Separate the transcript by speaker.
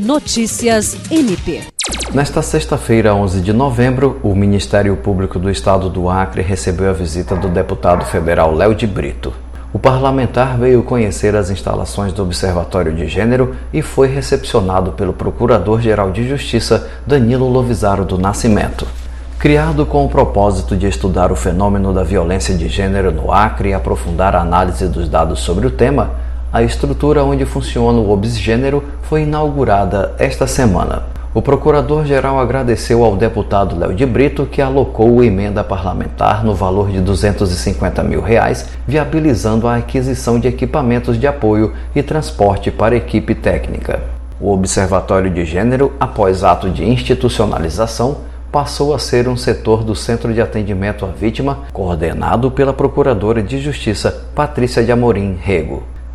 Speaker 1: Notícias MP.
Speaker 2: Nesta sexta-feira, 11 de novembro, o Ministério Público do Estado do Acre recebeu a visita do deputado federal Léo de Brito. O parlamentar veio conhecer as instalações do Observatório de Gênero e foi recepcionado pelo Procurador-Geral de Justiça Danilo Lovisaro do Nascimento. Criado com o propósito de estudar o fenômeno da violência de gênero no Acre e aprofundar a análise dos dados sobre o tema, a estrutura onde funciona o Obsgênero foi inaugurada esta semana. O procurador-geral agradeceu ao deputado Léo de Brito que alocou emenda parlamentar no valor de 250 mil reais, viabilizando a aquisição de equipamentos de apoio e transporte para equipe técnica. O Observatório de Gênero, após ato de institucionalização, passou a ser um setor do Centro de Atendimento à Vítima, coordenado pela Procuradora de Justiça Patrícia de Amorim Rego.